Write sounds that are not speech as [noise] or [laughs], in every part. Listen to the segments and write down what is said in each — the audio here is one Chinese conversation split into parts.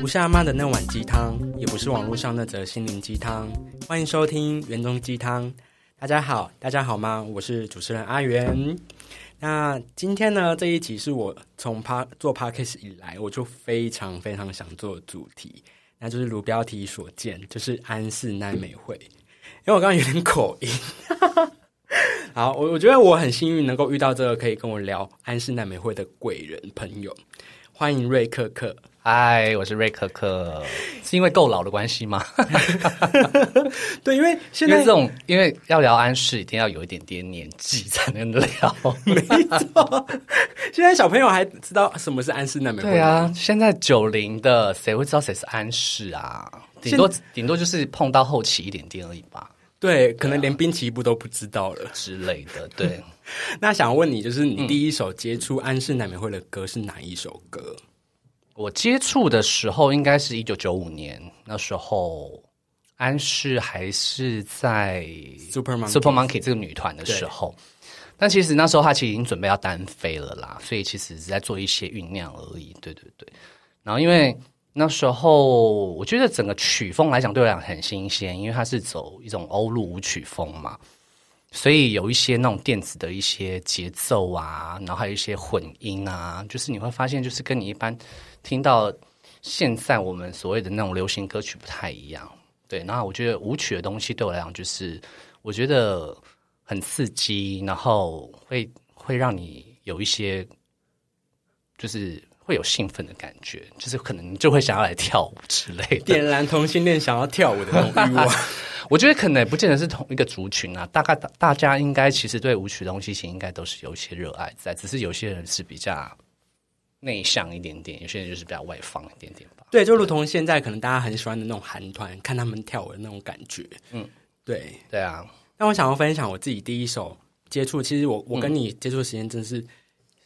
不是阿妈的那碗鸡汤，也不是网络上那则心灵鸡汤。欢迎收听园中鸡汤。大家好，大家好吗？我是主持人阿元。那今天呢，这一集是我从 p 做 podcast 以来，我就非常非常想做的主题，那就是如标题所见，就是安室奈美惠。因为我刚刚有点口音，[laughs] 好，我我觉得我很幸运能够遇到这个可以跟我聊安室奈美惠的贵人朋友，欢迎瑞克克。嗨，我是瑞可可，[laughs] 是因为够老的关系吗？[laughs] 对，因为现在这种因为要聊安室，一定要有一点点年纪才能聊。[laughs] 没错，现在小朋友还知道什么是安室奈美惠？对啊，现在九零的谁会知道谁是安室啊？顶多顶多就是碰到后期一点点而已吧。对，可能连滨崎步都不知道了之类的。对，那想问你，就是你第一首接触安室奈美惠的歌是哪一首歌？我接触的时候应该是一九九五年，那时候安室还是在 Super Monkey Super Monkey 这个女团的时候，但其实那时候她其实已经准备要单飞了啦，所以其实是在做一些酝酿而已。对对对，然后因为那时候我觉得整个曲风来讲对我来讲很新鲜，因为它是走一种欧陆舞曲风嘛。所以有一些那种电子的一些节奏啊，然后还有一些混音啊，就是你会发现，就是跟你一般听到现在我们所谓的那种流行歌曲不太一样。对，然后我觉得舞曲的东西对我来讲，就是我觉得很刺激，然后会会让你有一些就是会有兴奋的感觉，就是可能就会想要来跳舞之类的，点燃同性恋想要跳舞的那种欲望。[laughs] 我觉得可能也不见得是同一个族群啊，大概大家应该其实对舞曲东西其实应该都是有一些热爱在，只是有些人是比较内向一点点，有些人就是比较外放一点点吧。对，就如同现在可能大家很喜欢的那种韩团，看他们跳舞的那种感觉。嗯，对，对啊。那我想要分享我自己第一首接触，其实我我跟你接触的时间真是。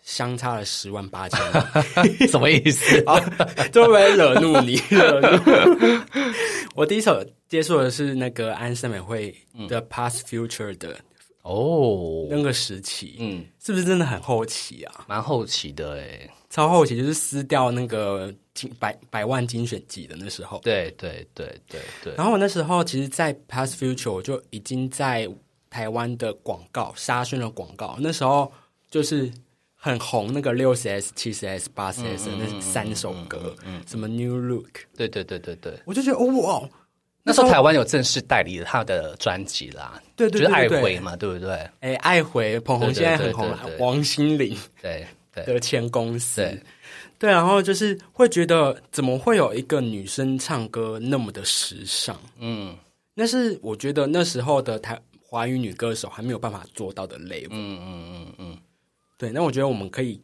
相差了十万八千，[laughs] 什么意思？会不会惹怒你？[laughs] 惹怒 [laughs] 我第一首接触的是那个安森美惠的《Past Future》的哦，那个时期，嗯，是不是真的很后期啊？蛮后期的诶，超后期，就是撕掉那个金百百万精选集的那时候。对对对对对。然后我那时候其实，在《Past Future》我就已经在台湾的广告沙宣的广告，那时候就是。很红那个六十 S、七十 S、八十 S 那三首歌，什么 New Look，对对对对对，我就觉得哦哇，那时候台湾有正式代理他的专辑啦，对对，就是爱回嘛，对不对？哎，爱回捧红现在很红了，王心凌对的前公司，对，然后就是会觉得怎么会有一个女生唱歌那么的时尚？嗯，那是我觉得那时候的台华语女歌手还没有办法做到的 level，嗯嗯嗯嗯。对，那我觉得我们可以，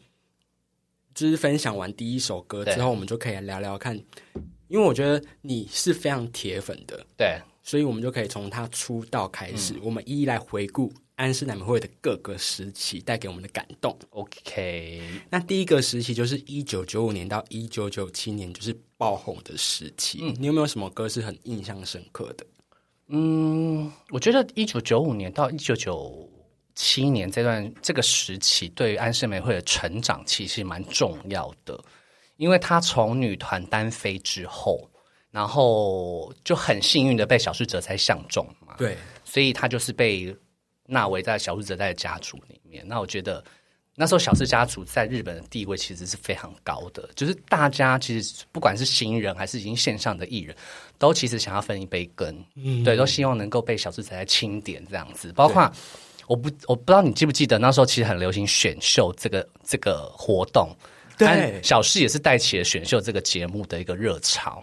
就是分享完第一首歌之后，我们就可以聊聊看，因为我觉得你是非常铁粉的，对，所以我们就可以从他出道开始，我们一一来回顾安室奈美惠的各个时期带给我们的感动。OK，那第一个时期就是一九九五年到一九九七年，就是爆红的时期。嗯，你有没有什么歌是很印象深刻的？嗯，我觉得一九九五年到一九九。七年这段这个时期，对于安室美惠的成长其实蛮重要的，因为她从女团单飞之后，然后就很幸运的被小室哲哉相中嘛，对，所以她就是被纳为在小室哲哉的家族里面。那我觉得那时候小室家族在日本的地位其实是非常高的，就是大家其实不管是新人还是已经线上的艺人，都其实想要分一杯羹，嗯，对，都希望能够被小室哲哉钦点这样子，包括。我不我不知道你记不记得那时候其实很流行选秀这个这个活动，对，小四也是带起了选秀这个节目的一个热潮。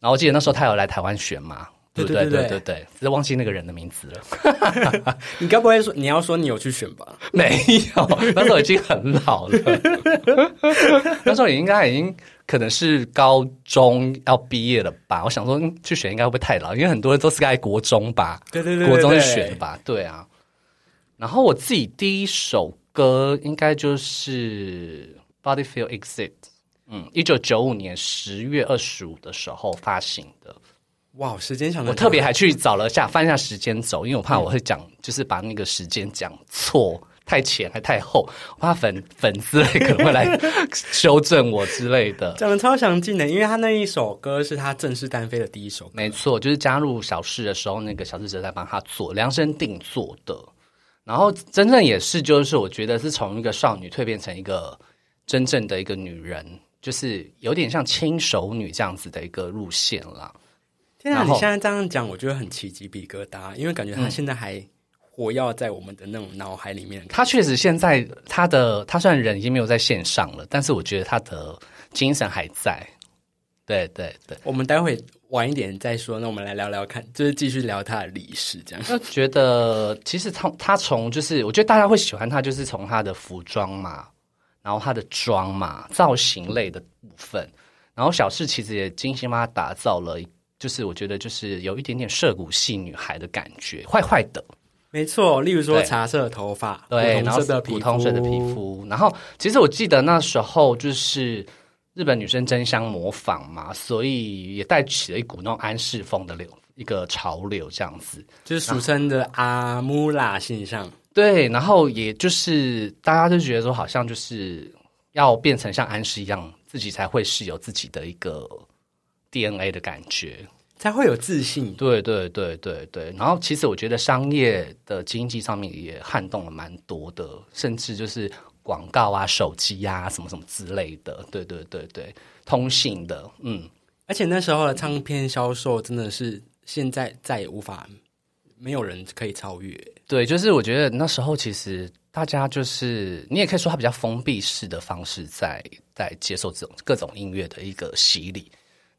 然后我记得那时候他有来台湾选嘛，对对对对对，只是忘记那个人的名字了。[laughs] 你该不会说你要说你有去选吧？[laughs] 没有，那时候已经很老了。[laughs] 那时候也应该已经可能是高中要毕业了吧？我想说去选应该会不会太老？因为很多人都是在国中吧？对对对，国中选吧？对啊。然后我自己第一首歌应该就是《Body Feel Exit》，嗯，一九九五年十月二十五的时候发行的。哇，时间想我特别还去找了下翻一下时间轴，因为我怕我会讲，就是把那个时间讲错，太浅还太厚，我怕粉粉丝 [laughs] 可能会来修正我之类的。讲的超详尽的，因为他那一首歌是他正式单飞的第一首歌，没错，就是加入小事的时候，那个小智哲在帮他做量身定做的。然后真正也是，就是我觉得是从一个少女蜕变成一个真正的一个女人，就是有点像轻熟女这样子的一个路线啦。天啊！你现在这样讲，我觉得很起鸡皮疙瘩，因为感觉她现在还活跃在我们的那种脑海里面。她确实现在她的她虽然人已经没有在线上了，但是我觉得她的精神还在。对对对，我们待会晚一点再说，那我们来聊聊看，就是继续聊他的历史，这样。就觉得其实她她从就是我觉得大家会喜欢他，就是从他的服装嘛，然后他的妆嘛，造型类的部分，然后小事其实也精心帮他打造了。就是我觉得就是有一点点涉谷系女孩的感觉，坏坏的，没错。例如说茶色头发，对，然后铜色的皮肤，古铜色的皮肤。然后其实我记得那时候就是日本女生争相模仿嘛，所以也带起了一股那种安室风的流一个潮流这样子。就是俗称的阿穆拉现象。对，然后也就是大家都觉得说，好像就是要变成像安室一样，自己才会是有自己的一个 DNA 的感觉。才会有自信。对对对对对，然后其实我觉得商业的经济上面也撼动了蛮多的，甚至就是广告啊、手机啊什么什么之类的，对对对对，通信的，嗯，而且那时候的唱片销售真的是现在再也无法，没有人可以超越。对，就是我觉得那时候其实大家就是你也可以说它比较封闭式的方式在在接受这种各种音乐的一个洗礼。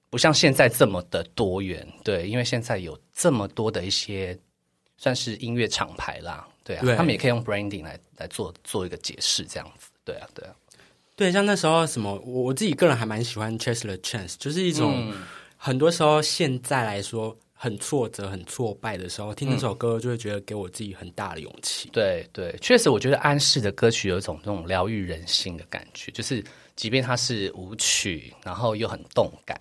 不像现在这么的多元，对，因为现在有这么多的一些算是音乐厂牌啦，对啊，对。他们也可以用 branding 来来做做一个解释，这样子，对啊，对啊，对，像那时候什么，我我自己个人还蛮喜欢 Chase the Chance，就是一种、很多时候现在来说很挫折、很挫败的时候，听那首歌就会觉得给我自己很大的勇气。对对，确实，我觉得安室的歌曲有一种这种疗愈人心的感觉，就是即便它是舞曲，然后又很动感，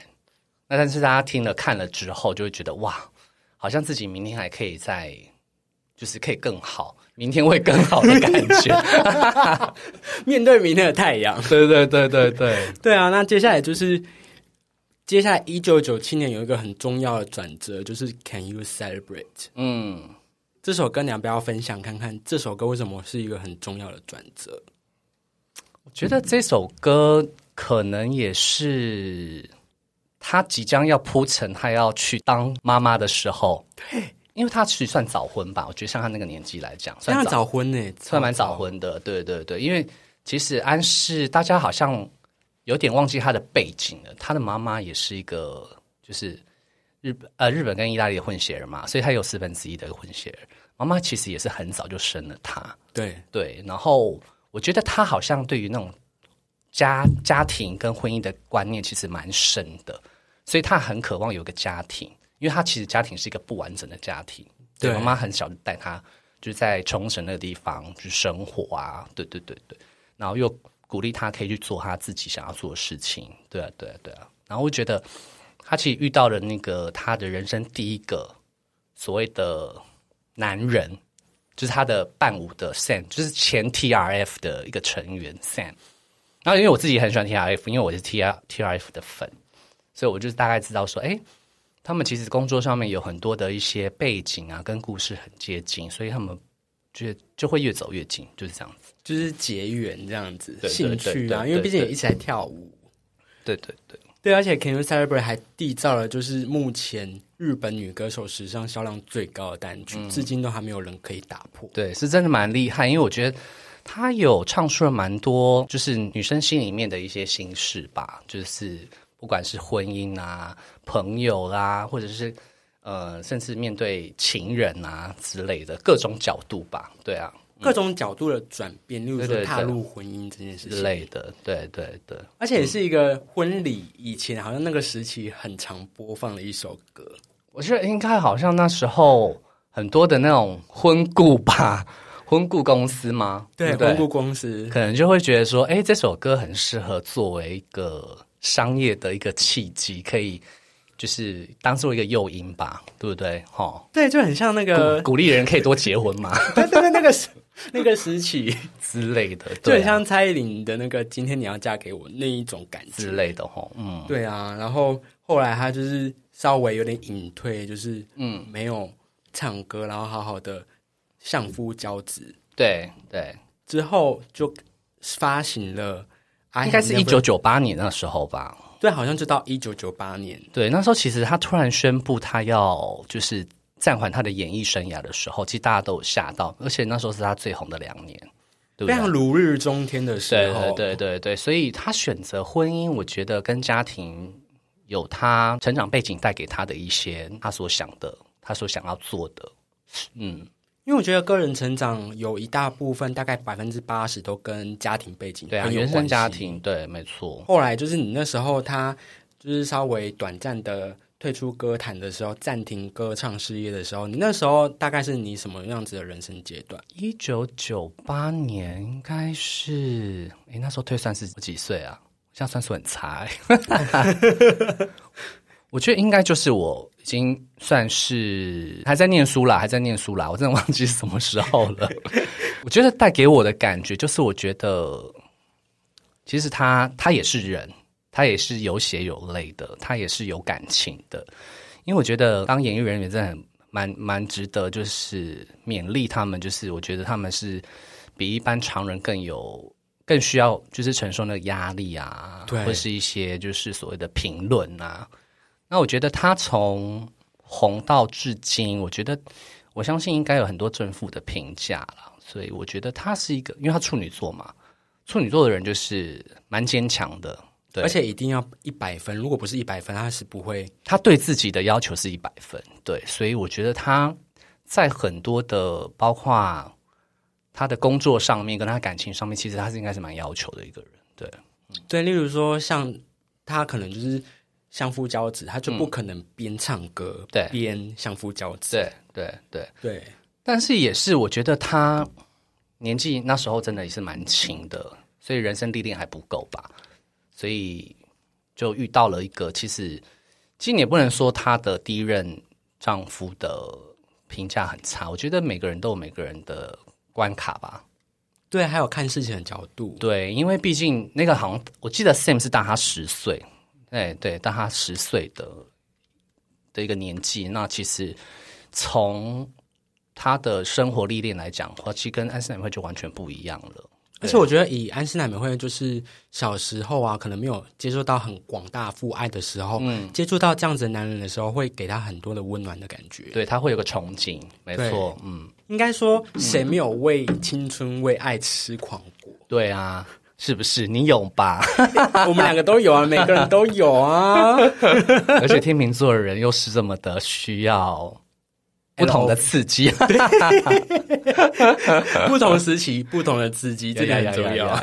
那但是大家听了看了之后，就会觉得哇，好像自己明天还可以再，就是可以更好，明天会更好的感觉。[laughs] 面对明天的太阳，对对对对对，对啊，那接下来就是接下来一九九七年有一个很重要的转折，就是 Can You Celebrate 嗯。这首歌，你要不要分享看看？这首歌为什么是一个很重要的转折？我觉得这首歌可能也是他即将要铺陈他要去当妈妈的时候，对，因为他其实算早婚吧，我觉得像他那个年纪来讲，算早早婚呢、算蛮早婚的，对对对，因为其实安室大家好像有点忘记他的背景了，他的妈妈也是一个就是日本呃日本跟意大利的混血儿嘛，所以他有四分之一的混血儿，妈妈其实也是很早就生了他，对，对，然后我觉得他好像对于那种家家庭跟婚姻的观念其实蛮深的，所以他很渴望有个家庭，因为他其实家庭是一个不完整的家庭。对，对妈妈很小就带他就是在冲绳那个地方去生活啊，对对对对，然后又鼓励他可以去做他自己想要做的事情，对啊对啊对啊，然后我觉得他其实遇到了那个他的人生第一个所谓的男人，就是他的伴舞的 Sam，就是前 TRF 的一个成员 Sam。然后因为我自己很喜欢 TRF，因为我是 TR TRF 的粉，所以我就大概知道说，哎，他们其实工作上面有很多的一些背景啊，跟故事很接近，所以他们就就会越走越近，就是这样子。就是结缘这样子，兴趣啊，因为毕竟也一直在跳舞。对对对，对，而且 Can You Celebrate 还缔造了就是目前日本女歌手史上销量最高的单曲，至今都还没有人可以打破。对，是真的蛮厉害，因为我觉得她有唱出了蛮多，就是女生心里面的一些心事吧，就是不管是婚姻啊、朋友啦、或者是呃，甚至面对情人啊之类的各种角度吧，对啊各种角度的转变，例如说踏入婚姻这件事之情，类的，对对对，而且也是一个婚礼以前好像那个时期很常播放的一首歌。我觉得应该好像那时候很多的那种婚故吧，[laughs] 婚顾公司吗？对，婚顾公司，可能就会觉得说，哎，这首歌很适合作为一个商业的一个契机，可以就是当做一个诱因吧，对不对？哈，对，就很像那个鼓励人可以多结婚嘛，[laughs] 对对对，那个时 [laughs] 那个时期之类的，就很像蔡依林的那个“今天你要嫁给我”那一种感觉。之。类的哈，嗯，对啊，然后后来他就是稍微有点隐退，就是嗯，没有唱歌，然后好好的相夫教子，对对，之后就发行了 I 应该是一九九八年那时候吧。对，好像就到一九九八年。对，那时候其实他突然宣布他要就是暂缓他的演艺生涯的时候，其实大家都有吓到，而且那时候是他最红的两年，对不对？非常如日中天的时对候，对对对对，所以他选择婚姻，我觉得跟家庭有他成长背景带给他的一些他所想的，他所想要做的，嗯，因为我觉得个人成长有一大部分，大概百分之八十都跟家庭背景对啊，原生家庭，对，没错，后来就是你那时候他就是稍微短暂的退出歌坛的时候，暂停歌唱事业的时候，你那时候大概是你什么样子的人生阶段？一九九八年应该是，诶，那时候退算是几岁啊？这样算数很差、欸。[laughs] 我觉得应该就是我已经算是还在念书啦，还在念书啦，我真的忘记是什么时候了。我觉得带给我的感觉就是，我觉得其实他他也是人，他也是有血有泪的，他也是有感情的。因为我觉得当演艺人员真的很蛮蛮值得，就是勉励他们，就是我觉得他们是比一般常人更有。更需要就是承受那个压力啊，对或是一些就是所谓的评论啊。那我觉得他从红到至今，我觉得我相信应该有很多正负的评价了。所以我觉得他是一个，因为他处女座嘛，处女座的人就是蛮坚强的，对，而且一定要一百分，如果不是一百分，他是不会。他对自己的要求是一百分，对，所以我觉得他在很多的包括他的工作上面跟他感情上面，其实他是应该是蛮要求的一个人，对，对，例如说像他可能就是相夫教子，他就不可能边唱歌、嗯对边相夫教子。对对对。对但是也是，我觉得他年纪那时候真的也是蛮轻的，所以人生历练还不够吧，所以就遇到了一个，其实其实你也不能说她的第一任丈夫的评价很差，我觉得每个人都有每个人的关卡吧。对，还有看事情的角度。对，因为毕竟那个好像我记得 Sam 是大他十岁，对对，大他十岁的的一个年纪，那其实从他的生活历练来讲其实跟安室奈美惠就完全不一样了。而且我觉得以安室奈美惠就是小时候啊，可能没有接触到很广大父爱的时候，嗯，接触到这样子的男人的时候，会给他很多的温暖的感觉。对他会有个憧憬，没错，嗯，应该说，谁没有为青春、为爱痴狂过？对啊，是不是？你有吧？[laughs] 我们两个都有啊，每个人都有啊。[laughs] 而且天秤座的人又是这么的需要不同的刺激，[laughs] 不同时期、不同的刺激，这个很重要。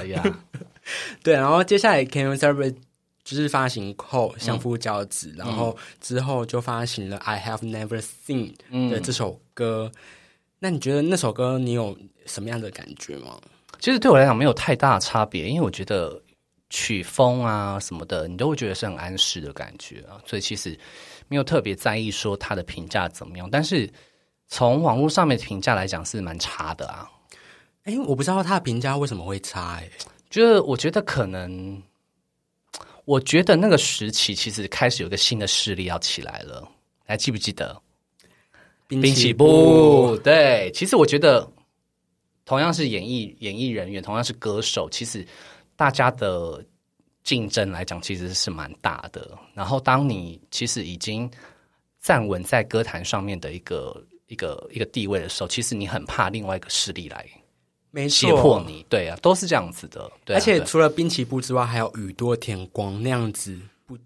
对，然后接下来 Can You Celebrate 就是发行后相夫教子，然后之后就发行了 I Have Never Seen 的这首歌。那你觉得那首歌你有什么样的感觉吗？其实对我来讲没有太大差别，因为我觉得曲风啊什么的，你都会觉得是很安适的感觉啊，所以其实没有特别在意说它的评价怎么样。但是从网络上面的评价来讲是蛮差的啊，哎，我不知道他的评价为什么会差、哎，就是我觉得可能，我觉得那个时期其实开始有一个新的势力要起来了，还记不记得？滨滨崎步，对，其实我觉得同样是演艺演艺人员，同样是歌手，其实大家的竞争来讲其实是蛮大的。然后当你其实已经站稳在歌坛上面的一个一个一个地位的时候，其实你很怕另外一个势力来没胁迫你，对啊，都是这样子的。对啊、而且除了滨崎步之外，还有宇多田光那样子不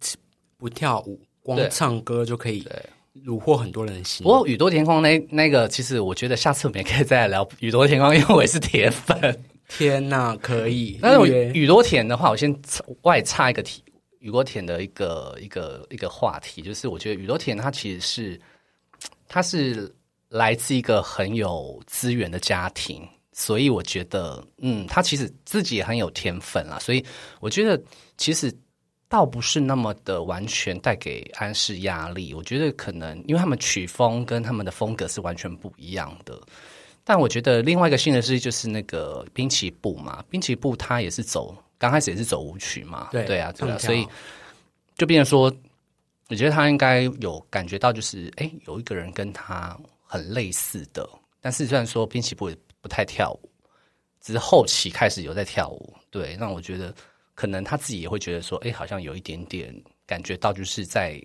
不跳舞，光唱歌就可以对虏获很多人的心。不过宇多田光那那个，其实我觉得下次我们也可以再来聊宇多田光，因为我也是铁粉。天呐，可以！但是宇多田的话，我先外插一个题，宇多田的一个一个一个话题，就是我觉得宇多田他其实是他是来自一个很有资源的家庭，所以我觉得，嗯，他其实自己也很有天分啦，所以我觉得其实倒不是那么的完全带给安室压力。我觉得可能因为他们曲风跟他们的风格是完全不一样的。但我觉得另外一个新的事就是那个滨崎步嘛，滨崎步他也是走刚开始也是走舞曲嘛，对对啊，对啊，所以就变成说，我觉得他应该有感觉到，就是哎，有一个人跟他很类似的，但是虽然说滨崎步也不太跳舞，只是后期开始有在跳舞，对，那我觉得可能他自己也会觉得说，哎，好像有一点点感觉到，就是在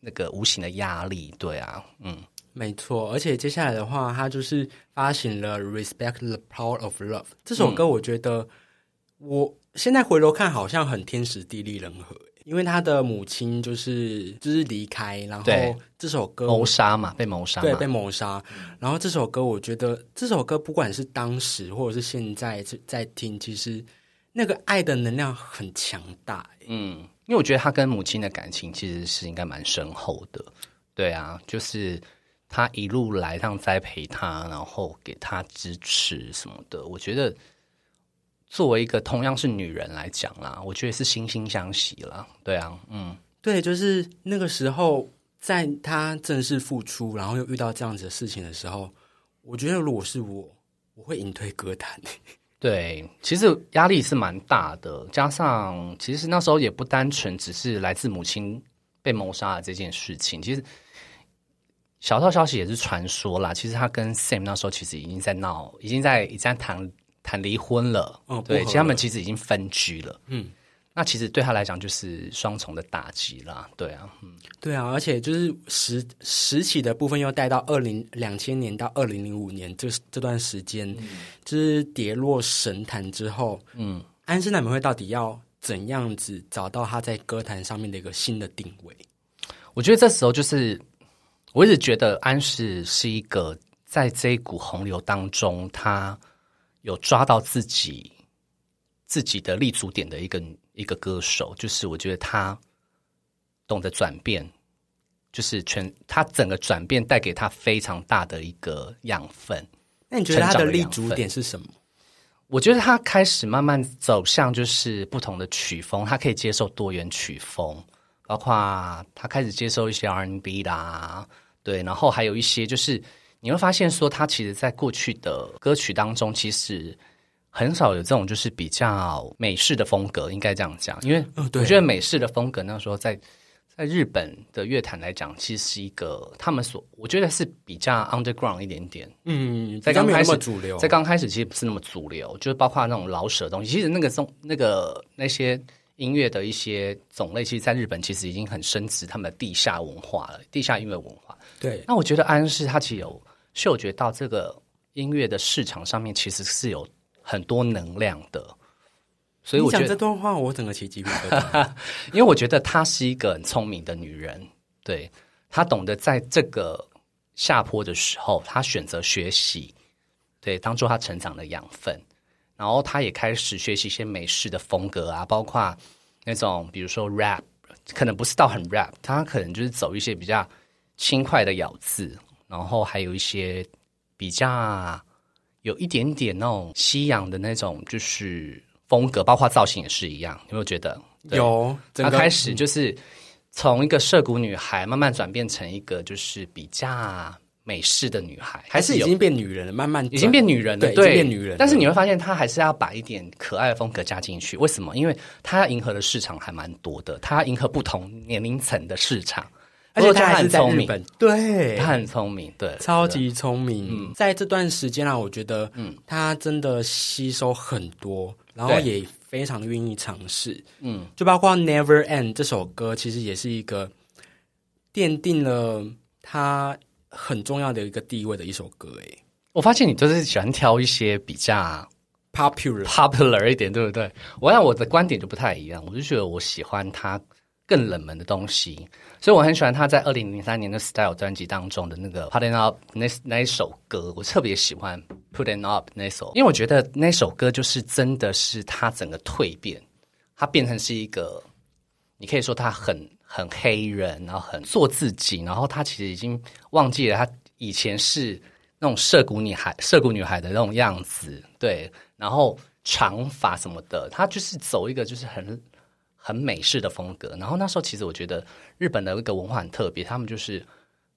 那个无形的压力，对啊，嗯。没错，而且接下来的话，他就是发行了《Respect the Power of Love》这首歌，我觉得、我现在回头看，好像很天时地利人和，因为他的母亲就是就是离开，然后这首歌谋杀嘛，被谋杀，对被谋杀，然后这首歌，我觉得这首歌不管是当时或者是现在在在听，其实那个爱的能量很强大。欸嗯，因为我觉得他跟母亲的感情其实是应该蛮深厚的，对啊，就是他一路来这样栽培他，然后给他支持什么的，我觉得作为一个同样是女人来讲啦，我觉得是惺惺相惜啦，对啊，嗯，对，就是那个时候，在他正式复出，然后又遇到这样子的事情的时候，我觉得如果是我，我会隐退歌坛。对，其实压力是蛮大的，加上其实那时候也不单纯只是来自母亲被谋杀的这件事情，其实小道消息也是传说啦。其实他跟 Sam 那时候其实已经在闹，已经在已经在谈谈离婚了。对，哦不合其实他们其实已经分居了。嗯，那其实对他来讲就是双重的打击啦。对啊，嗯，对啊，而且就是时时期的部分又带到二零两千年到二零零五年这这段时间，就是跌落神坛之后，嗯，安室奈美惠到底要怎样子找到他在歌坛上面的一个新的定位？我觉得这时候就是，我一直觉得安室是一个在这一股洪流当中，他有抓到自己自己的立足点的一个一个歌手，就是我觉得他懂得转变，就是全他整个转变带给他非常大的一个养分。那你觉得他的立足点是什么？我觉得他开始慢慢走向就是不同的曲风，他可以接受多元曲风，包括他开始接受一些 R&B 啦，对，然后还有一些就是你会发现说，他其实在过去的歌曲当中，其实很少有这种就是比较美式的风格，应该这样讲，因为我觉得美式的风格那时候在。在日本的乐坛来讲，其实是一个他们所我觉得是比较 underground 一点点，嗯，在刚开始主流，在刚开始其实不是那么主流，就是包括那种老舍的东西。其实那个中那个那些音乐的一些种类，其实在日本其实已经很深植他们的地下文化了，地下音乐文化。对那我觉得安室他其实有嗅觉到这个音乐的市场上面其实是有很多能量的，所以我觉得这段话，我整个起鸡皮疙瘩。[laughs] 因为我觉得她是一个很聪明的女人，对她懂得在这个下坡的时候，她选择学习，对，当做她成长的养分。然后她也开始学习一些美式的风格啊，包括那种比如说 rap，可能不是到很 rap，她可能就是走一些比较轻快的咬字，然后还有一些比较有一点点那种西洋的那种就是风格，包括造型也是一样，有没有觉得？有，她开始就是从一个涉谷女孩慢慢转变成一个就是比较美式的女孩，还是已经变女人了，慢慢已经变女人了，对已经变女人但是你会发现，她还是要把一点可爱的风格加进去。为什么？因为她要迎合的市场还蛮多的，她要迎合不同年龄层的市场，而且他还是在很聪明，日本，对，他很聪明，对，超级聪明。嗯。在这段时间啊，我觉得，嗯，他真的吸收很多，然后也非常愿意尝试。嗯，就包括《Never End》这首歌，其实也是一个奠定了他很重要的一个地位的一首歌。诶我发现你就是喜欢挑一些比较，Popular，popular 一点，对不对？我想我的观点就不太一样，我就觉得我喜欢他更冷门的东西，所以我很喜欢他在二零零三年的《Style》专辑当中的那个《Put It Up》那那一首歌，我特别喜欢《Put It Up》那首，因为我觉得那首歌就是真的是他整个蜕变，他变成是一个，你可以说他很很黑人，然后很做自己，然后他其实已经忘记了他以前是那种涉谷女孩、涉谷女孩的那种样子，对，然后长发什么的，他就是走一个就是很很美式的风格。然后那时候其实我觉得日本的一个文化很特别，他们就是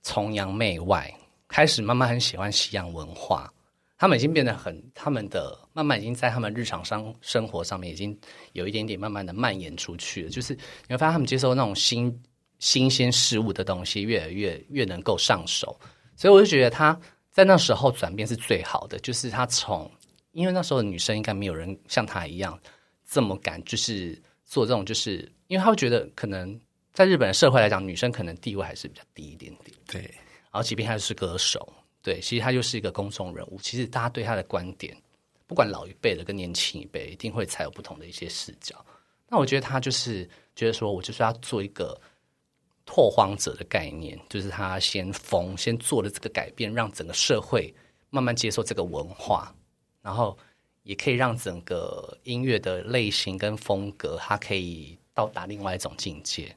崇洋媚外，开始慢慢很喜欢西洋文化。他们已经变得很，他们的慢慢已经在他们日常生生活上面已经有一点点慢慢的蔓延出去了。就是你会发现他们接受那种新新鲜事物的东西越来越越能够上手，所以我就觉得他在那时候转变是最好的。就是他从因为那时候的女生应该没有人像他一样这么敢，就是做这种，就是因为他会觉得可能在日本的社会来讲，女生可能地位还是比较低一点点。对，然后即便他是歌手。对，其实她就是一个公众人物。其实大家对她的观点，不管老一辈的跟年轻一辈，一定会才有不同的一些视角。那我觉得他就是觉得说，我就是要做一个拓荒者的概念，就是他先疯，先做了这个改变，让整个社会慢慢接受这个文化，然后也可以让整个音乐的类型跟风格，它可以到达另外一种境界。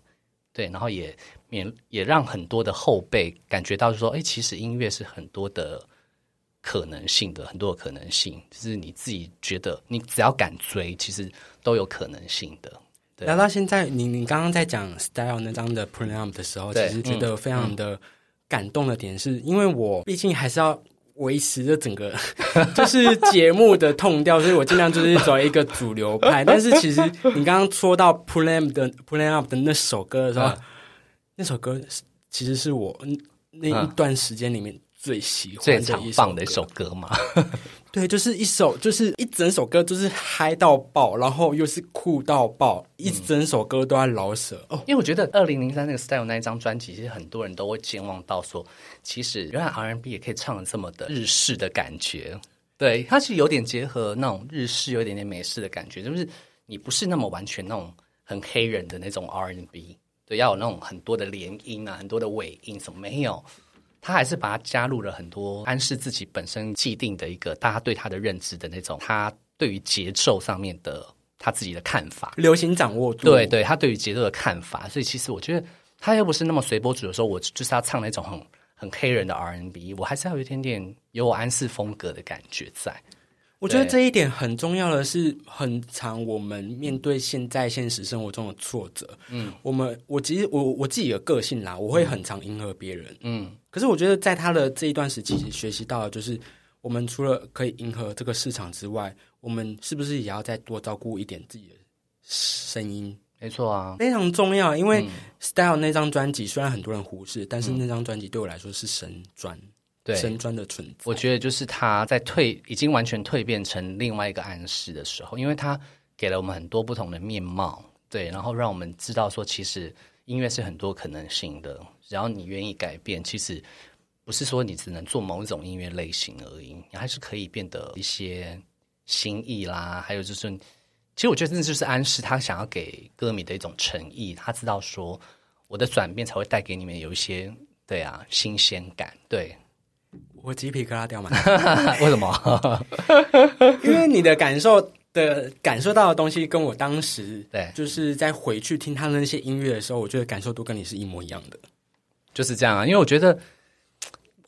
对，然后也免也让很多的后辈感觉到说，哎，其实音乐是很多的可能性的，很多的可能性，就是你自己觉得，你只要敢追，其实都有可能性的。聊到现在，你你刚刚在讲 Style 那张的 p r e a m 的时候，其实觉得非常的感动的点，是因为我毕竟还是要。维持着整个 [laughs] 就是节目的痛调，所以我尽量就是走一个主流派。[laughs] 但是其实你刚刚说到 Plan 的 Plan Up 的那首歌的时候，那首歌其实是我那一段时间里面。最喜欢最常放的一首歌嘛？对，就是一首，就是一整首歌，就是嗨到爆，然后又是酷到爆，一整首歌都在老舍哦。因为我觉得二零零三那个 Style 那一张专辑，其实很多人都会健忘到说，其实原来 R&B 也可以唱的这么的日式的感觉。对，它是有点结合那种日式，有一点点美式的感觉，就是你不是那么完全那种很黑人的那种 R&B，对，要有那种很多的连音啊，很多的尾音，什么没有。他还是把它加入了很多安室自己本身既定的一个大家对他的认知的那种，他对于节奏上面的他自己的看法，流行掌握度，对对，他对于节奏的看法。所以其实我觉得他又不是那么随波逐流，说我就是要唱那种很很黑人的 R N B，我还是要有一点点有我安室风格的感觉在。我觉得这一点很重要的是，很长我们面对现在现实生活中的挫折，嗯，我们我其实我我自己的个性啦，我会很常迎合别人，嗯，可是我觉得在他的这一段时期学习到的，就是我们除了可以迎合这个市场之外，我们是不是也要再多照顾一点自己的声音？没错啊，非常重要。因为《Style》那张专辑虽然很多人忽视，但是那张专辑对我来说是神专。对，神专的存在，我觉得就是他在蜕，已经完全蜕变成另外一个暗示的时候，因为他给了我们很多不同的面貌，对，然后让我们知道说，其实音乐是很多可能性的，只要你愿意改变，其实不是说你只能做某一种音乐类型而已，你还是可以变得一些新意啦，还有就是，其实我觉得那就是安室他想要给歌迷的一种诚意，他知道说我的转变才会带给你们有一些对啊新鲜感，对。我鸡皮疙瘩掉满，[laughs] 为什么？[laughs] 因为你的感受的感受到的东西，跟我当时对，就是在回去听他的那些音乐的时候，我觉得感受都跟你是一模一样的，就是这样啊。因为我觉得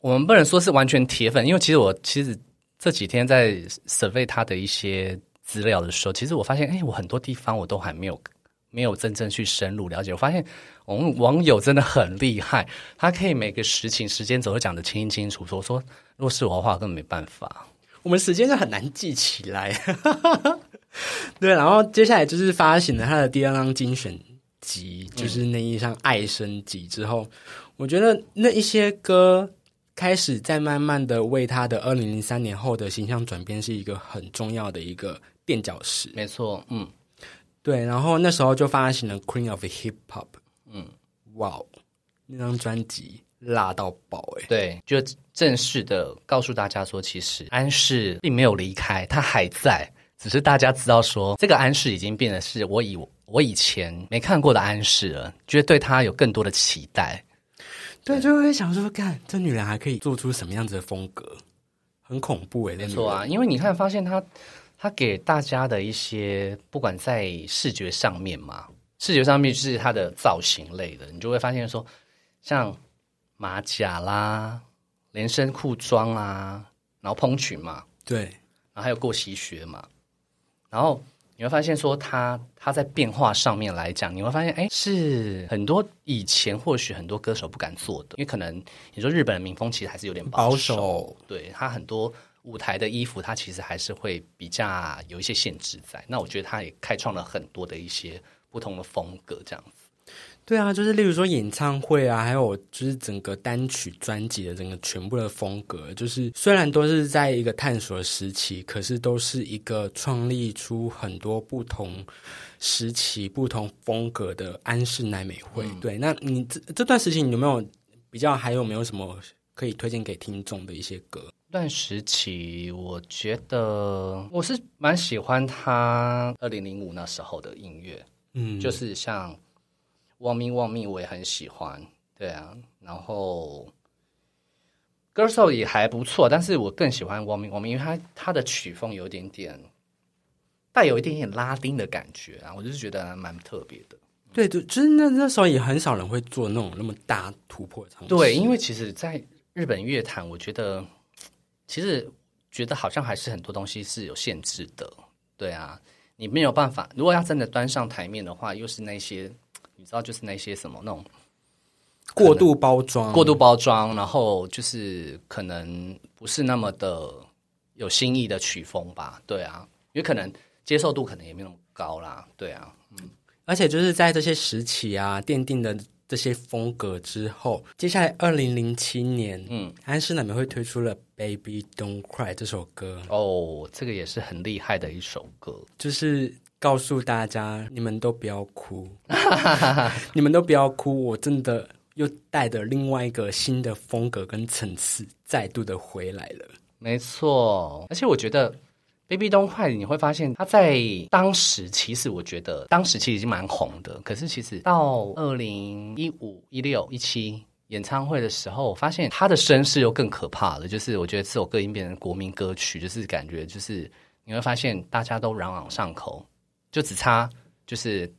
我们不能说是完全铁粉，因为其实我其实这几天在 survey 他的一些资料的时候，其实我发现，哎，我很多地方我都还没有。没有真正去深入了解，我发现我们网友真的很厉害，他可以每个时情时间轴都讲得清清楚楚。我说如果是我的话，根本没办法。我们时间是很难记起来。[laughs] 对，然后接下来就是发行了他的第二张精选集，就是那一张《爱升级》之后，我觉得那一些歌开始在慢慢的为他的二零零三年后的形象转变是一个很重要的一个垫脚石。没错，嗯。对，然后那时候就发行了《Queen of Hip Hop》，嗯，哇，那张专辑辣到爆哎！对，就正式的告诉大家说，其实安室并没有离开，他还在，只是大家知道说，这个安室已经变得是我以我以前没看过的安室了，觉得对他有更多的期待。对，就会想说，看这女人还可以做出什么样子的风格，很恐怖哎！没错啊，因为你看，发现她。他给大家的一些，不管在视觉上面嘛，视觉上面就是他的造型类的，你就会发现说，像马甲啦、连身裤装啊，然后蓬裙嘛，对，然后还有过膝靴嘛，然后你会发现说他他在变化上面来讲，你会发现哎，是很多以前或许很多歌手不敢做的，因为可能你说日本的民风其实还是有点保守，对他很多舞台的衣服，它其实还是会比较有一些限制在。那我觉得他也开创了很多的一些不同的风格，这样子。对啊，就是例如说演唱会啊，还有就是整个单曲专辑的整个全部的风格，就是虽然都是在一个探索时期，可是都是一个创立出很多不同时期、不同风格的安室奈美惠。对，那你这这段时期你有没有比较，还有没有什么可以推荐给听众的一些歌？段时期，我觉得我是蛮喜欢他二零零五那时候的音乐，嗯，就是像。汪咪汪咪，我也很喜欢，对啊，然后歌手也还不错，但是我更喜欢汪咪汪咪，因为他他的曲风有点点带有一点点拉丁的感觉啊，我就是觉得蛮特别的。对，就真的那那时候也很少人会做那种那么大突破尝试。对，因为其实，在日本乐坛，我觉得其实觉得好像还是很多东西是有限制的。对啊，你没有办法，如果要真的端上台面的话，又是那些。你知道，就是那些什么那种过度包装、过度包装，然后就是可能不是那么的有新意的曲风吧？对啊，因为可能接受度可能也没那么高啦。对啊，嗯，而且就是在这些时期啊，奠定的这些风格之后，接下来二零零七年，嗯，安室奈美惠推出了《Baby Don't Cry》这首歌。哦，这个也是很厉害的一首歌，就是。告诉大家，你们都不要哭，[laughs] 你们都不要哭，我真的又带着另外一个新的风格跟层次，再度的回来了。没错，而且我觉得《Baby Don't Cry》，你会发现他在当时，其实我觉得当时其实已经蛮红的。可是其实到二零一五、一六、一七演唱会的时候，我发现他的声势又更可怕了。就是我觉得这首歌已经变成国民歌曲，就是感觉就是你会发现大家都朗朗上口。就只差，就是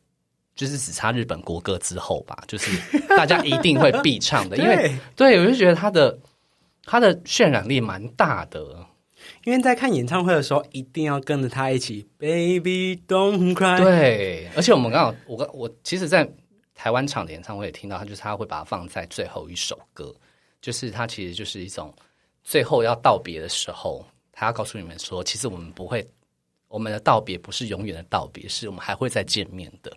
就是只差日本国歌之后吧，就是大家一定会必唱的，[laughs] 因为对我就觉得他的他的渲染力蛮大的，因为在看演唱会的时候一定要跟着他一起，Baby Don't Cry。对，而且我们刚好，我我其实，在台湾场的演唱会也听到，他就是他会把它放在最后一首歌，就是他其实就是一种最后要道别的时候，他要告诉你们说，其实我们不会。我们的道别不是永远的道别，是我们还会再见面的。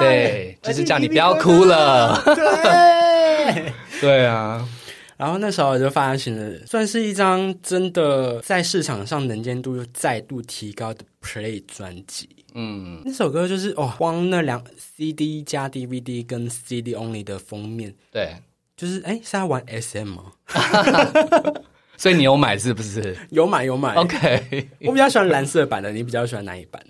对，就是叫你不要哭了。对，对啊。然后那时候我就发行了，算是一张真的在市场上能见度又再度提高的 Play 专辑。嗯，那首歌就是哦，光那两 CD 加 DVD 跟 CD Only 的封面，对，就是哎，是在玩 SM 吗？[laughs] 所以你有买是不是？有买有买。OK，我比较喜欢蓝色版的，你比较喜欢哪一版？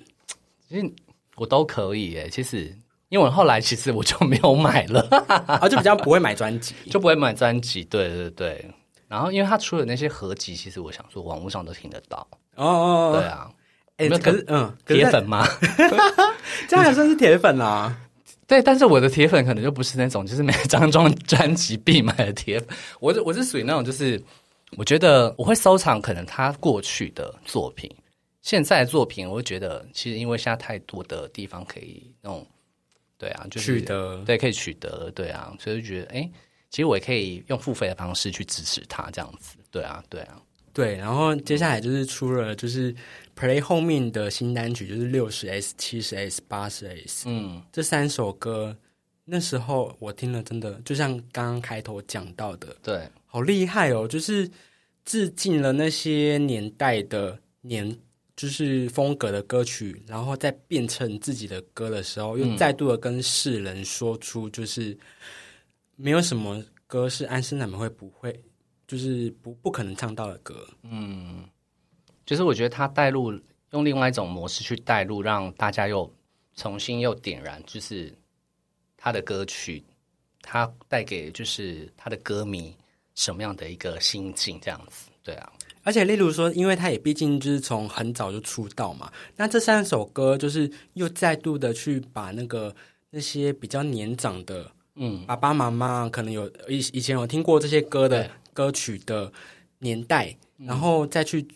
其实我都可以诶。其实因为我后来其实我就没有买了，啊，就比较不会买专辑，[laughs] 就不会买专辑。对对对。然后因为他出的那些合集，其实我想说网络上都听得到。哦哦。对啊。哎，可是嗯，铁粉吗？[laughs] 这样也算是铁粉啊。[laughs] 对，但是我的铁粉可能就不是那种，就是每张专专辑必买的铁粉。我我是属于那种就是。我觉得我会收藏可能他过去的作品，现在的作品，我会觉得其实因为现在太多的地方可以那种，对啊，就是取得，对，可以取得，对啊，所以就觉得，哎，其实我也可以用付费的方式去支持他这样子，对啊，对啊，对。然后接下来就是出了就是 Play 后面的新单曲，就是六十 S、七十 S、八十 S，嗯，这三首歌那时候我听了，真的就像刚刚开头讲到的，对。好厉害哦！就是致敬了那些年代的年，就是风格的歌曲，然后再变成自己的歌的时候，又再度的跟世人说出，就是没有什么歌是安室奈美惠不会，就是不不可能唱到的歌。嗯，就是我觉得他带入用另外一种模式去带入，让大家又重新又点燃，就是他的歌曲，他带给就是他的歌迷。什么样的一个心境这样子？对啊，而且例如说，因为他也毕竟就是从很早就出道嘛，那这三首歌就是又再度的去把那个那些比较年长的，嗯，爸爸妈妈可能有以以前有听过这些歌的歌曲的年代，然后再去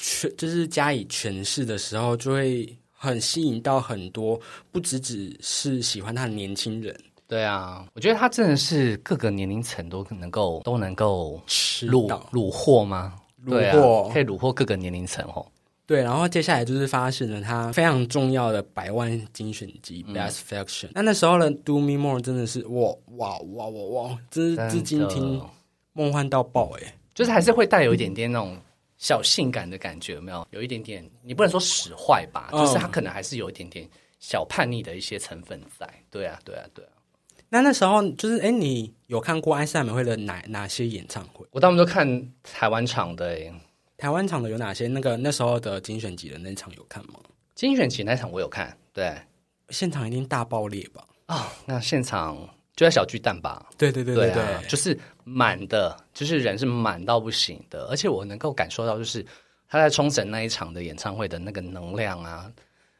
诠就是加以诠释的时候，就会很吸引到很多不只只是喜欢他的年轻人对啊，我觉得他真的是各个年龄层都能够都能够吃虏获吗？虏对获啊，可以虏获各个年龄层哦。对，然后接下来就是发行了他非常重要的百万精选集嗯《Best Fiction》。那那时候呢《Do Me More》真的是哇哇哇哇哇，真是至今听梦幻到爆哎、就是还是会带有一点点那种小性感的感觉，有没有？有一点点，你不能说使坏吧，嗯就是他可能还是有一点点小叛逆的一些成分在。对啊，对啊，对啊。那那时候就是哎，你有看过安室奈美惠的哪哪些演唱会？我当时都看台湾场的诶，台湾场的有哪些？那个那时候的精选集的那场有看吗？精选集那场我有看，对现场一定大爆裂吧？啊、那现场就在小巨蛋吧，对对对对对啊，就是满的，就是人是满到不行的，而且我能够感受到，就是他在冲绳那一场的演唱会的那个能量啊。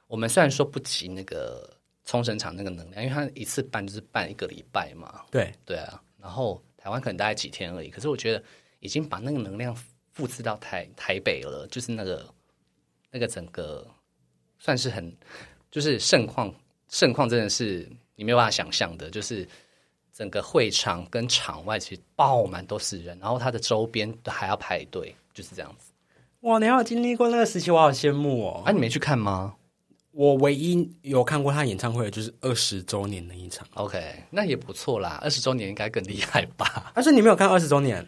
我们虽然说不及那个冲绳场那个能量，因为他一次办就是办一个礼拜嘛，对，对啊。然后台湾可能大概几天而已，可是我觉得已经把那个能量复制到台台北了，就是那个那个整个算是很就是盛况，盛况真的是你没有办法想象的，就是整个会场跟场外其实爆满都是人，然后它的周边都还要排队，就是这样子。哇，你还有经历过那个时期，我好羡慕哦。啊，你没去看吗我唯一有看过他演唱会的就是二十周年那一场。？OK，那也不错啦，二十周年应该更厉害吧？但是你没有看二十周年？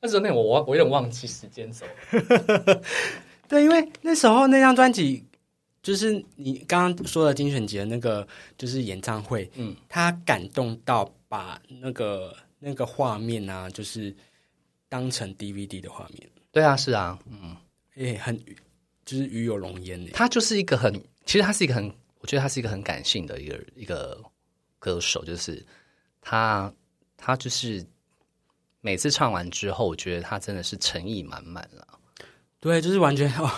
二十周年我我我有点忘记时间轴。[laughs] 对，因为那时候那张专辑就是你刚刚说的精选集的那个，就是演唱会，嗯，他感动到把那个那个画面啊，就是当成 DVD 的画面，对啊，是啊，嗯。也很就是与有容焉呢。他就是一个很，其实他是一个很，我觉得他是一个很感性的一个一个歌手，就是他他就是每次唱完之后，我觉得他真的是诚意满满了。对，就是完全哦，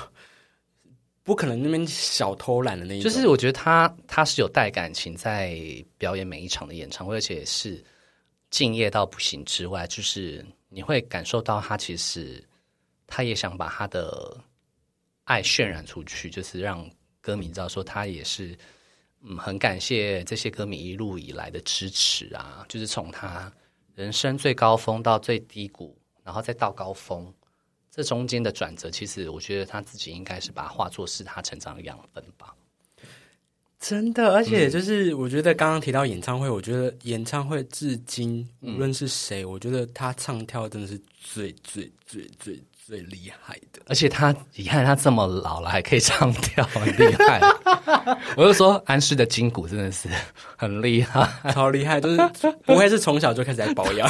不可能那边小偷懒的那一种，就是我觉得他他是有带感情在表演每一场的演唱会，而且是敬业到不行之外，就是你会感受到他其实他也想把他的爱渲染出去，就是让歌迷知道说他也是嗯很感谢这些歌迷一路以来的支持啊，就是从他人生最高峰到最低谷，然后再到高峰。这中间的转折，其实我觉得他自己应该是把它化作是他成长的养分吧。真的，而嗯且就是我觉得刚刚提到演唱会，我觉得演唱会至今无论是谁，我觉得他唱跳真的是最最最最最厉害的。而且他，你看他这么老了还可以唱跳，很厉害。[laughs] 我就说安室的筋骨真的是很厉害，超厉害，就是不会是从小就开始在保养。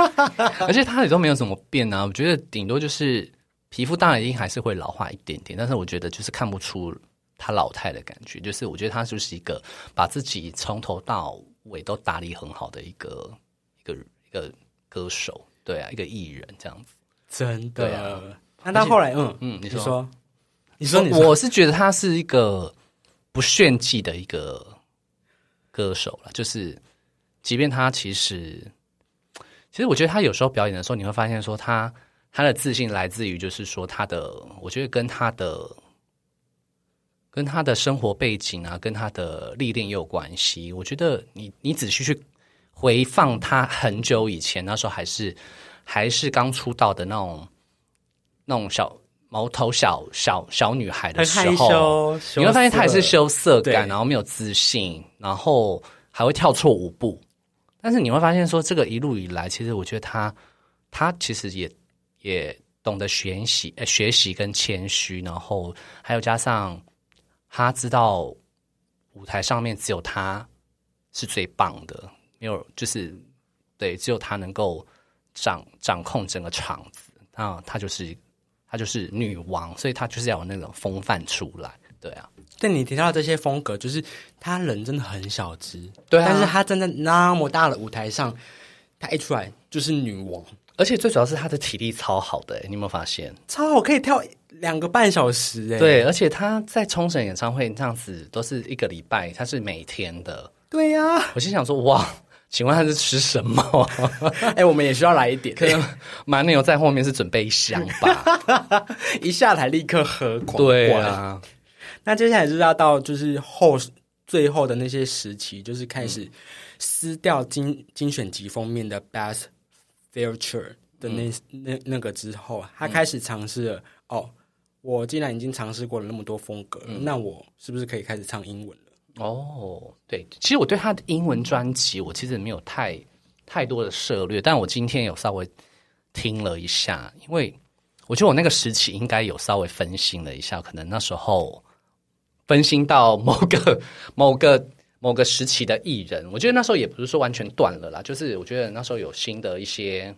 [laughs] 而且他也都没有怎么变啊。我觉得顶多就是皮肤当然一定还是会老化一点点，但是我觉得就是看不出他老态的感觉。就是我觉得他就是一个把自己从头到尾都打理很好的一个一个一个歌手，对啊，一个艺人这样子。真的。那到后来，嗯嗯，你说。你说，你说，你说，我是觉得他是一个不炫技的一个歌手了，就是即便他其实，其实我觉得他有时候表演的时候，你会发现说他他的自信来自于就是说他的，我觉得跟他的跟他的生活背景啊，跟他的历练也有关系。我觉得你你仔细去回放他很久以前，那时候还是还是刚出道的那种那种小毛头小小小女孩的时候，你会发现她也是羞羞涩对感，然后没有自信，然后还会跳错舞步。但是你会发现说，这个一路以来，其实我觉得她她其实也也懂得学习、呃、学习跟谦虚，然后还有加上她知道舞台上面只有她是最棒的，没有就是对，只有他能够掌掌控整个场子，啊，她就是她就是女王，所以她就是要有那种风范出来。对啊，但你提到的这些风格，就是她人真的很小只，对啊但是她站在那么大的舞台上，她一出来就是女王，而且最主要是她的体力超好的、欸你有没有发现？超好，可以跳两个半小时哎。对，而且她在冲绳演唱会这样子都是一个礼拜，她是每天的。对呀、我心想说，哇，请问他是吃什么？[laughs] 哎、我们也需要来一点，可能马牛在后面是准备一箱吧？[laughs] 一下台立刻喝光对灌。啊，那接下来就是要到就是后最后的那些时期，就是开始撕掉精精选集封面的 Best Future 的那、那那个之后，他开始尝试了、哦，我既然已经尝试过了那么多风格了，那我是不是可以开始唱英文了？哦，对，其实我对他的英文专辑，我其实没有太太多的涉略，但我今天有稍微听了一下，因为我觉得我那个时期应该有稍微分心了一下，可能那时候分心到某个 [laughs] 某个某个时期的艺人，我觉得那时候也不是说完全断了啦，就是我觉得那时候有新的一些，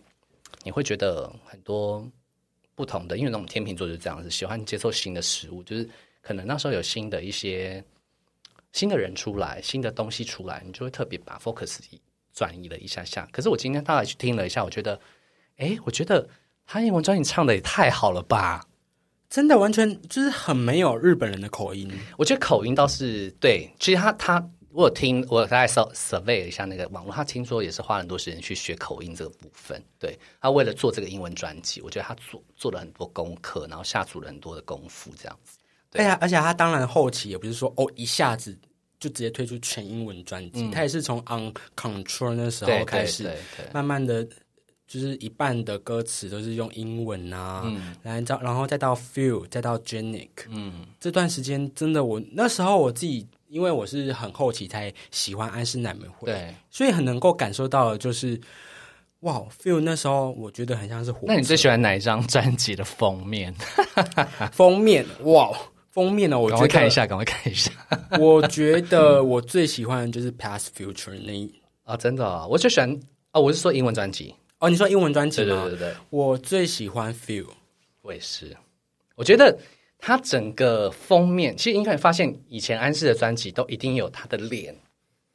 你会觉得很多不同的，因为那种天秤座就是这样子，喜欢接受新的事物，就是可能那时候有新的一些。新的人出来，新的东西出来，你就会特别把 focus 转移了一下下。可是我今天大概去听了一下，我觉得，哎，我觉得他英文专辑唱的也太好了吧！真的完全就是很没有日本人的口音，我觉得口音倒是对，其实他他我有听，我大概 sur survey 了一下那个网络，他听说也是花了很多时间去学口音这个部分。对他为了做这个英文专辑，我觉得他做做了很多功课，然后下足了很多的功夫，这样子。而且而且他当然后期也不是说哦一下子就直接推出全英文专辑，他也是从 On Control 那时候开始，慢慢的，就是一半的歌词都是用英文啊，然后然后再到 Feel，再到 Genic，嗯，这段时间真的我那时候我自己，因为我是很后期才喜欢安室奈美惠，对。所以很能够感受到的就是，哇，Feel 那时候我觉得很像是火，那你最喜欢哪一张专辑的封面？[laughs] 封面？哇，封面呢？我觉得赶快看一，下，赶快看一下。[laughs] 我觉得我最喜欢的就是 Past Future 那一。啊、真的、哦，我就喜欢哦，我是说英文专辑。哦，你说英文专辑吗？对对对对，我最喜欢 Feel，我也是。我觉得它整个封面，其实应该发现以前安室的专辑都一定有他的脸，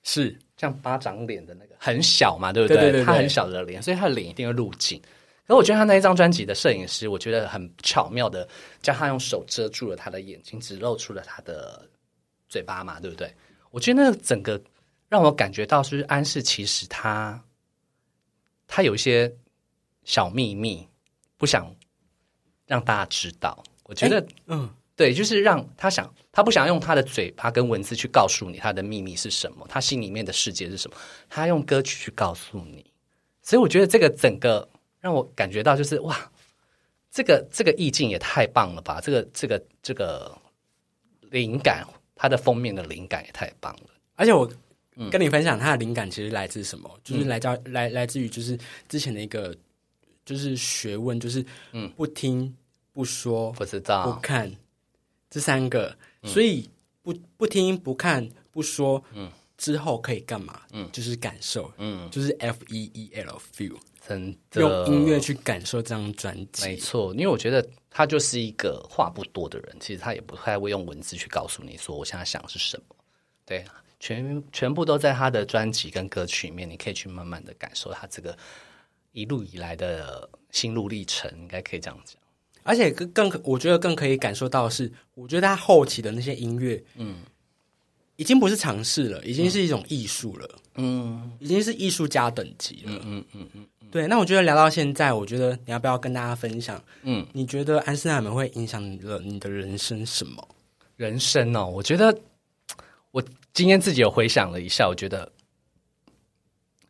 是像巴掌脸的那个很小嘛，对不对对对对他很小的脸，所以他的脸一定会入镜。可我觉得他那一张专辑的摄影师，我觉得很巧妙的将他用手遮住了他的眼睛，只露出了他的嘴巴嘛，对不对？我觉得那整个让我感觉到，是安室其实他他有一些小秘密，不想让大家知道。我觉得，嗯，对，就是让他想，他不想用他的嘴巴跟文字去告诉你他的秘密是什么，他心里面的世界是什么，他用歌曲去告诉你。所以我觉得这个整个让我感觉到就是哇，这个这个意境也太棒了吧！这个这个这个灵感，它的封面的灵感也太棒了。而且我跟你分享，它的灵感其实来自什么？就是来自来来自于就是之前的一个就是学问，就是嗯，不听不说不不知道，不看这三个，所以不不听不看不说，嗯，之后可以干嘛？嗯，就是感受，嗯，就是 F E E L feel，真的用音乐去感受这张专辑。没错，因为我觉得他就是一个话不多的人，其实他也不太会用文字去告诉你说我现在想的是什么。对，全全部都在他的专辑跟歌曲里面，你可以去慢慢的感受他这个一路以来的心路历程，应该可以这样讲。而且更我觉得更可以感受到的是，我觉得他后期的那些音乐，嗯，已经不是尝试了，已经是一种艺术了，嗯，已经是艺术家等级了，嗯嗯嗯嗯对，那我觉得聊到现在，我觉得你要不要跟大家分享，嗯，你觉得安室奈美会影响了你的人生什么？人生哦，我觉得我今天自己有回想了一下，我觉得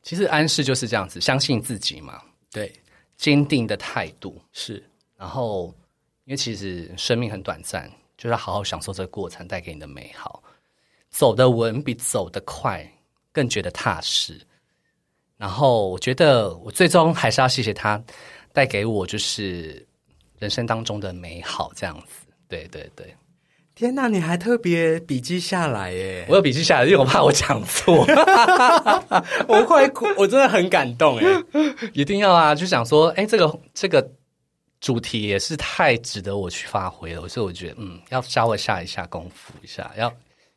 其实安室就是这样子，相信自己嘛，对，坚定的态度，是，然后，因为其实生命很短暂，就是要好好享受这个过程带给你的美好。走得稳比走得快更觉得踏实。然后，我觉得我最终还是要谢谢他，带给我就是人生当中的美好，这样子。对对对，天哪，你还特别笔记下来耶！我有笔记下来，因为我怕我讲错，[laughs] 我快哭，我真的很感动哎。一定要啊！就想说，哎，这个这个主题也是太值得我去发挥了，所以我觉得，嗯，要稍微下一下功夫一下，要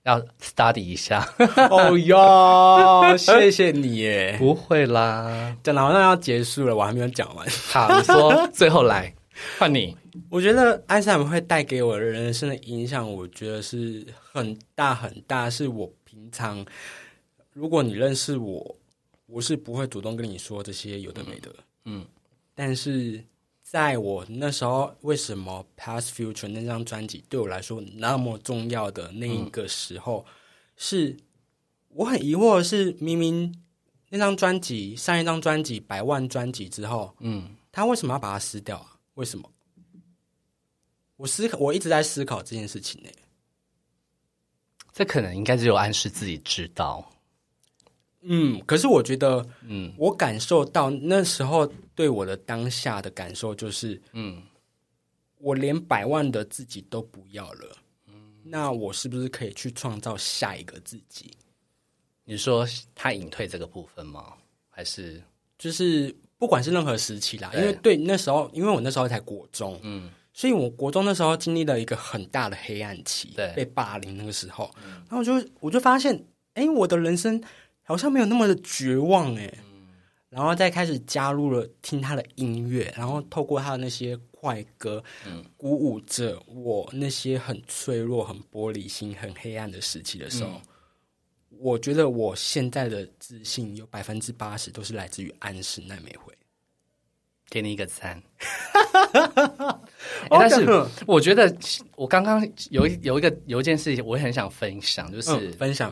要 study 一下。[laughs] 哦哟，谢谢你耶！不会啦，讲的好像要结束了，我还没有讲完。好，你说最后来换你。[laughs] 我觉得安室奈美会带给我的人生的影响，我觉得是很大很大。是我平常，如果你认识我我是不会主动跟你说这些有的没的。嗯，但是在我那时候，为什么《Past Future》那张专辑对我来说那么重要的那一个时候，是我很疑惑的是，明明那张专辑上一张专辑百万专辑之后，嗯，他为什么要把它撕掉啊？为什么？我思考，我一直在思考这件事情呢、这可能应该只有暗示自己知道。嗯，可是我觉得，嗯我感受到那时候对我的当下的感受就是，嗯，我连百万的自己都不要了。那我是不是可以去创造下一个自己？你说他隐退这个部分吗？还是就是不管是任何时期啦，因为对那时候，因为我那时候才国中，嗯所以我国中那时候经历了一个很大的黑暗期，对被霸凌那个时候，然后我就我就发现，哎，我的人生好像没有那么的绝望，哎，然后再开始加入了听他的音乐，然后透过他的那些快歌，鼓舞着我那些很脆弱、很玻璃心、很黑暗的时期的时候。我觉得我现在的自信有百分之八十都是来自于安室奈美惠。给你一个赞？欸 [laughs] 但是我觉得我刚刚有一有一个有一件事情，我很想分享，就是嗯，分享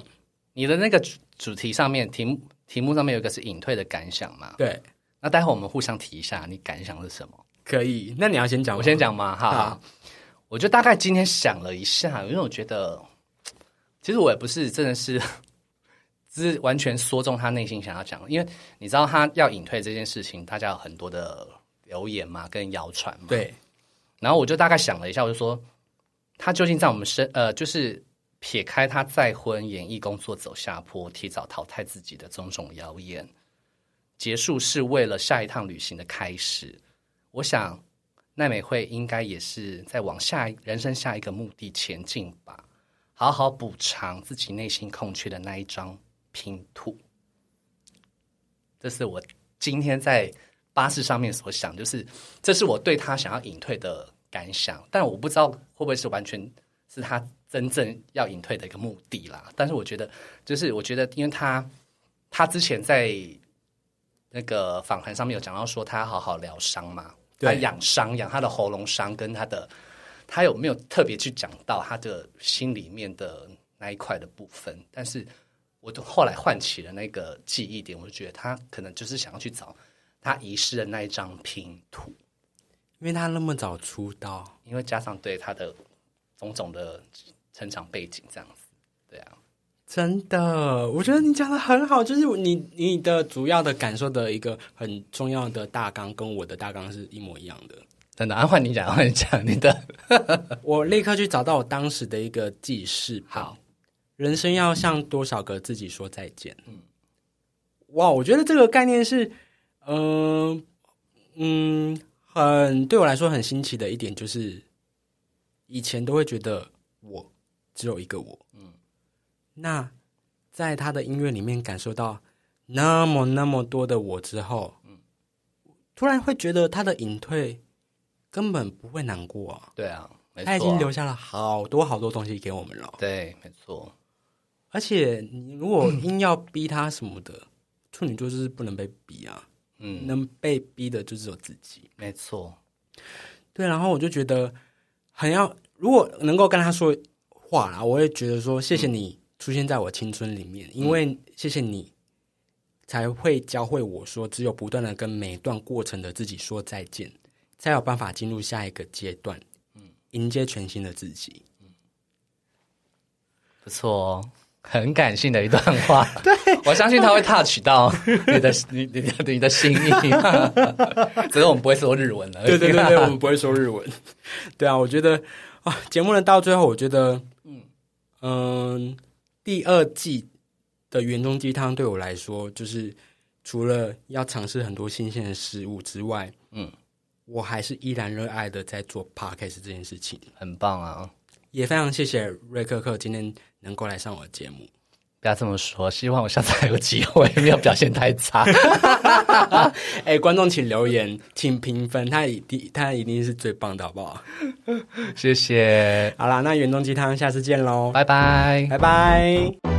你的那个主主题上面题目题目上面有一个是隐退的感想嘛？对，那待会我们互相提一下，你感想是什么？可以。那你要先讲，我先讲嘛，哈好，我就大概今天想了一下，因为我觉得，其实我也不是真的是，[laughs] 只是完全说中他内心想要讲的，因为你知道他要隐退这件事情，大家有很多的留言嘛，跟谣传嘛，。对，然后我就大概想了一下，我就说，他究竟在我们身呃，就是撇开他再婚、演艺工作走下坡、提早淘汰自己的种种谣言，结束是为了下一趟旅行的开始。我想奈美惠应该也是在往下人生下一个目的前进吧，好好补偿自己内心空缺的那一张拼图。这是我今天在巴士上面所想，就是这是我对他想要隐退的感想，但我不知道会不会是完全是他真正要隐退的一个目的啦。但是我觉得，就是我觉得，因为他他之前在那个访谈上面有讲到说，他要好好疗伤嘛，对他养伤，养他的喉咙伤，跟他的他有没有特别去讲到他的心里面的那一块的部分？但是我都后来唤起了那个记忆点，我就觉得他可能就是想要去找他遗失的那一张拼图。因为他那么早出道，因为加上对他的种种的成长背景这样子，对啊，真的，我觉得你讲的很好，就是你你的主要的感受的一个很重要的大纲，跟我的大纲是一模一样的。真的，啊，换你讲，换你讲你的。我立刻去找到我当时的一个记事本好，人生要向多少个自己说再见？嗯，哇，我觉得这个概念是，嗯、嗯，很对我来说很新奇的一点就是，以前都会觉得我只有一个我，嗯，那在他的音乐里面感受到那么那么多的我之后，嗯，突然会觉得他的隐退根本不会难过。啊。对啊，没错啊。他已经留下了好多好多东西给我们了。对，没错，而且你如果硬要逼他什么的，处女座就是不能被逼啊，嗯，能被逼的就只有自己。没错，对，然后我就觉得很要，如果能够跟他说话啦，我也觉得说谢谢你出现在我青春里面，因为谢谢你才会教会我说，只有不断的跟每段过程的自己说再见，才有办法进入下一个阶段，迎接全新的自己。不错哦。很感性的一段话，[laughs] 对 [laughs] 我相信他会 touch 到你的 [laughs] 你你的你的心意，只是我们不会说日文了。对对对对，我们不会说日文。对啊，我觉得啊，节目呢到最后，我觉得，嗯嗯，第二季的原中鸡汤对我来说，就是除了要尝试很多新鲜的食物之外，嗯，我还是依然热爱的在做 podcast 这件事情。很棒啊！也非常谢谢瑞克克今天能够来上我的节目。不要这么说，希望我下次还有机会，[laughs] 没有表现太差。[laughs] [laughs] 哎，观众请留言，请评分，他一定他一定是最棒的，好不好？谢谢，好啦，那原动鸡汤下次见喽，拜拜。拜拜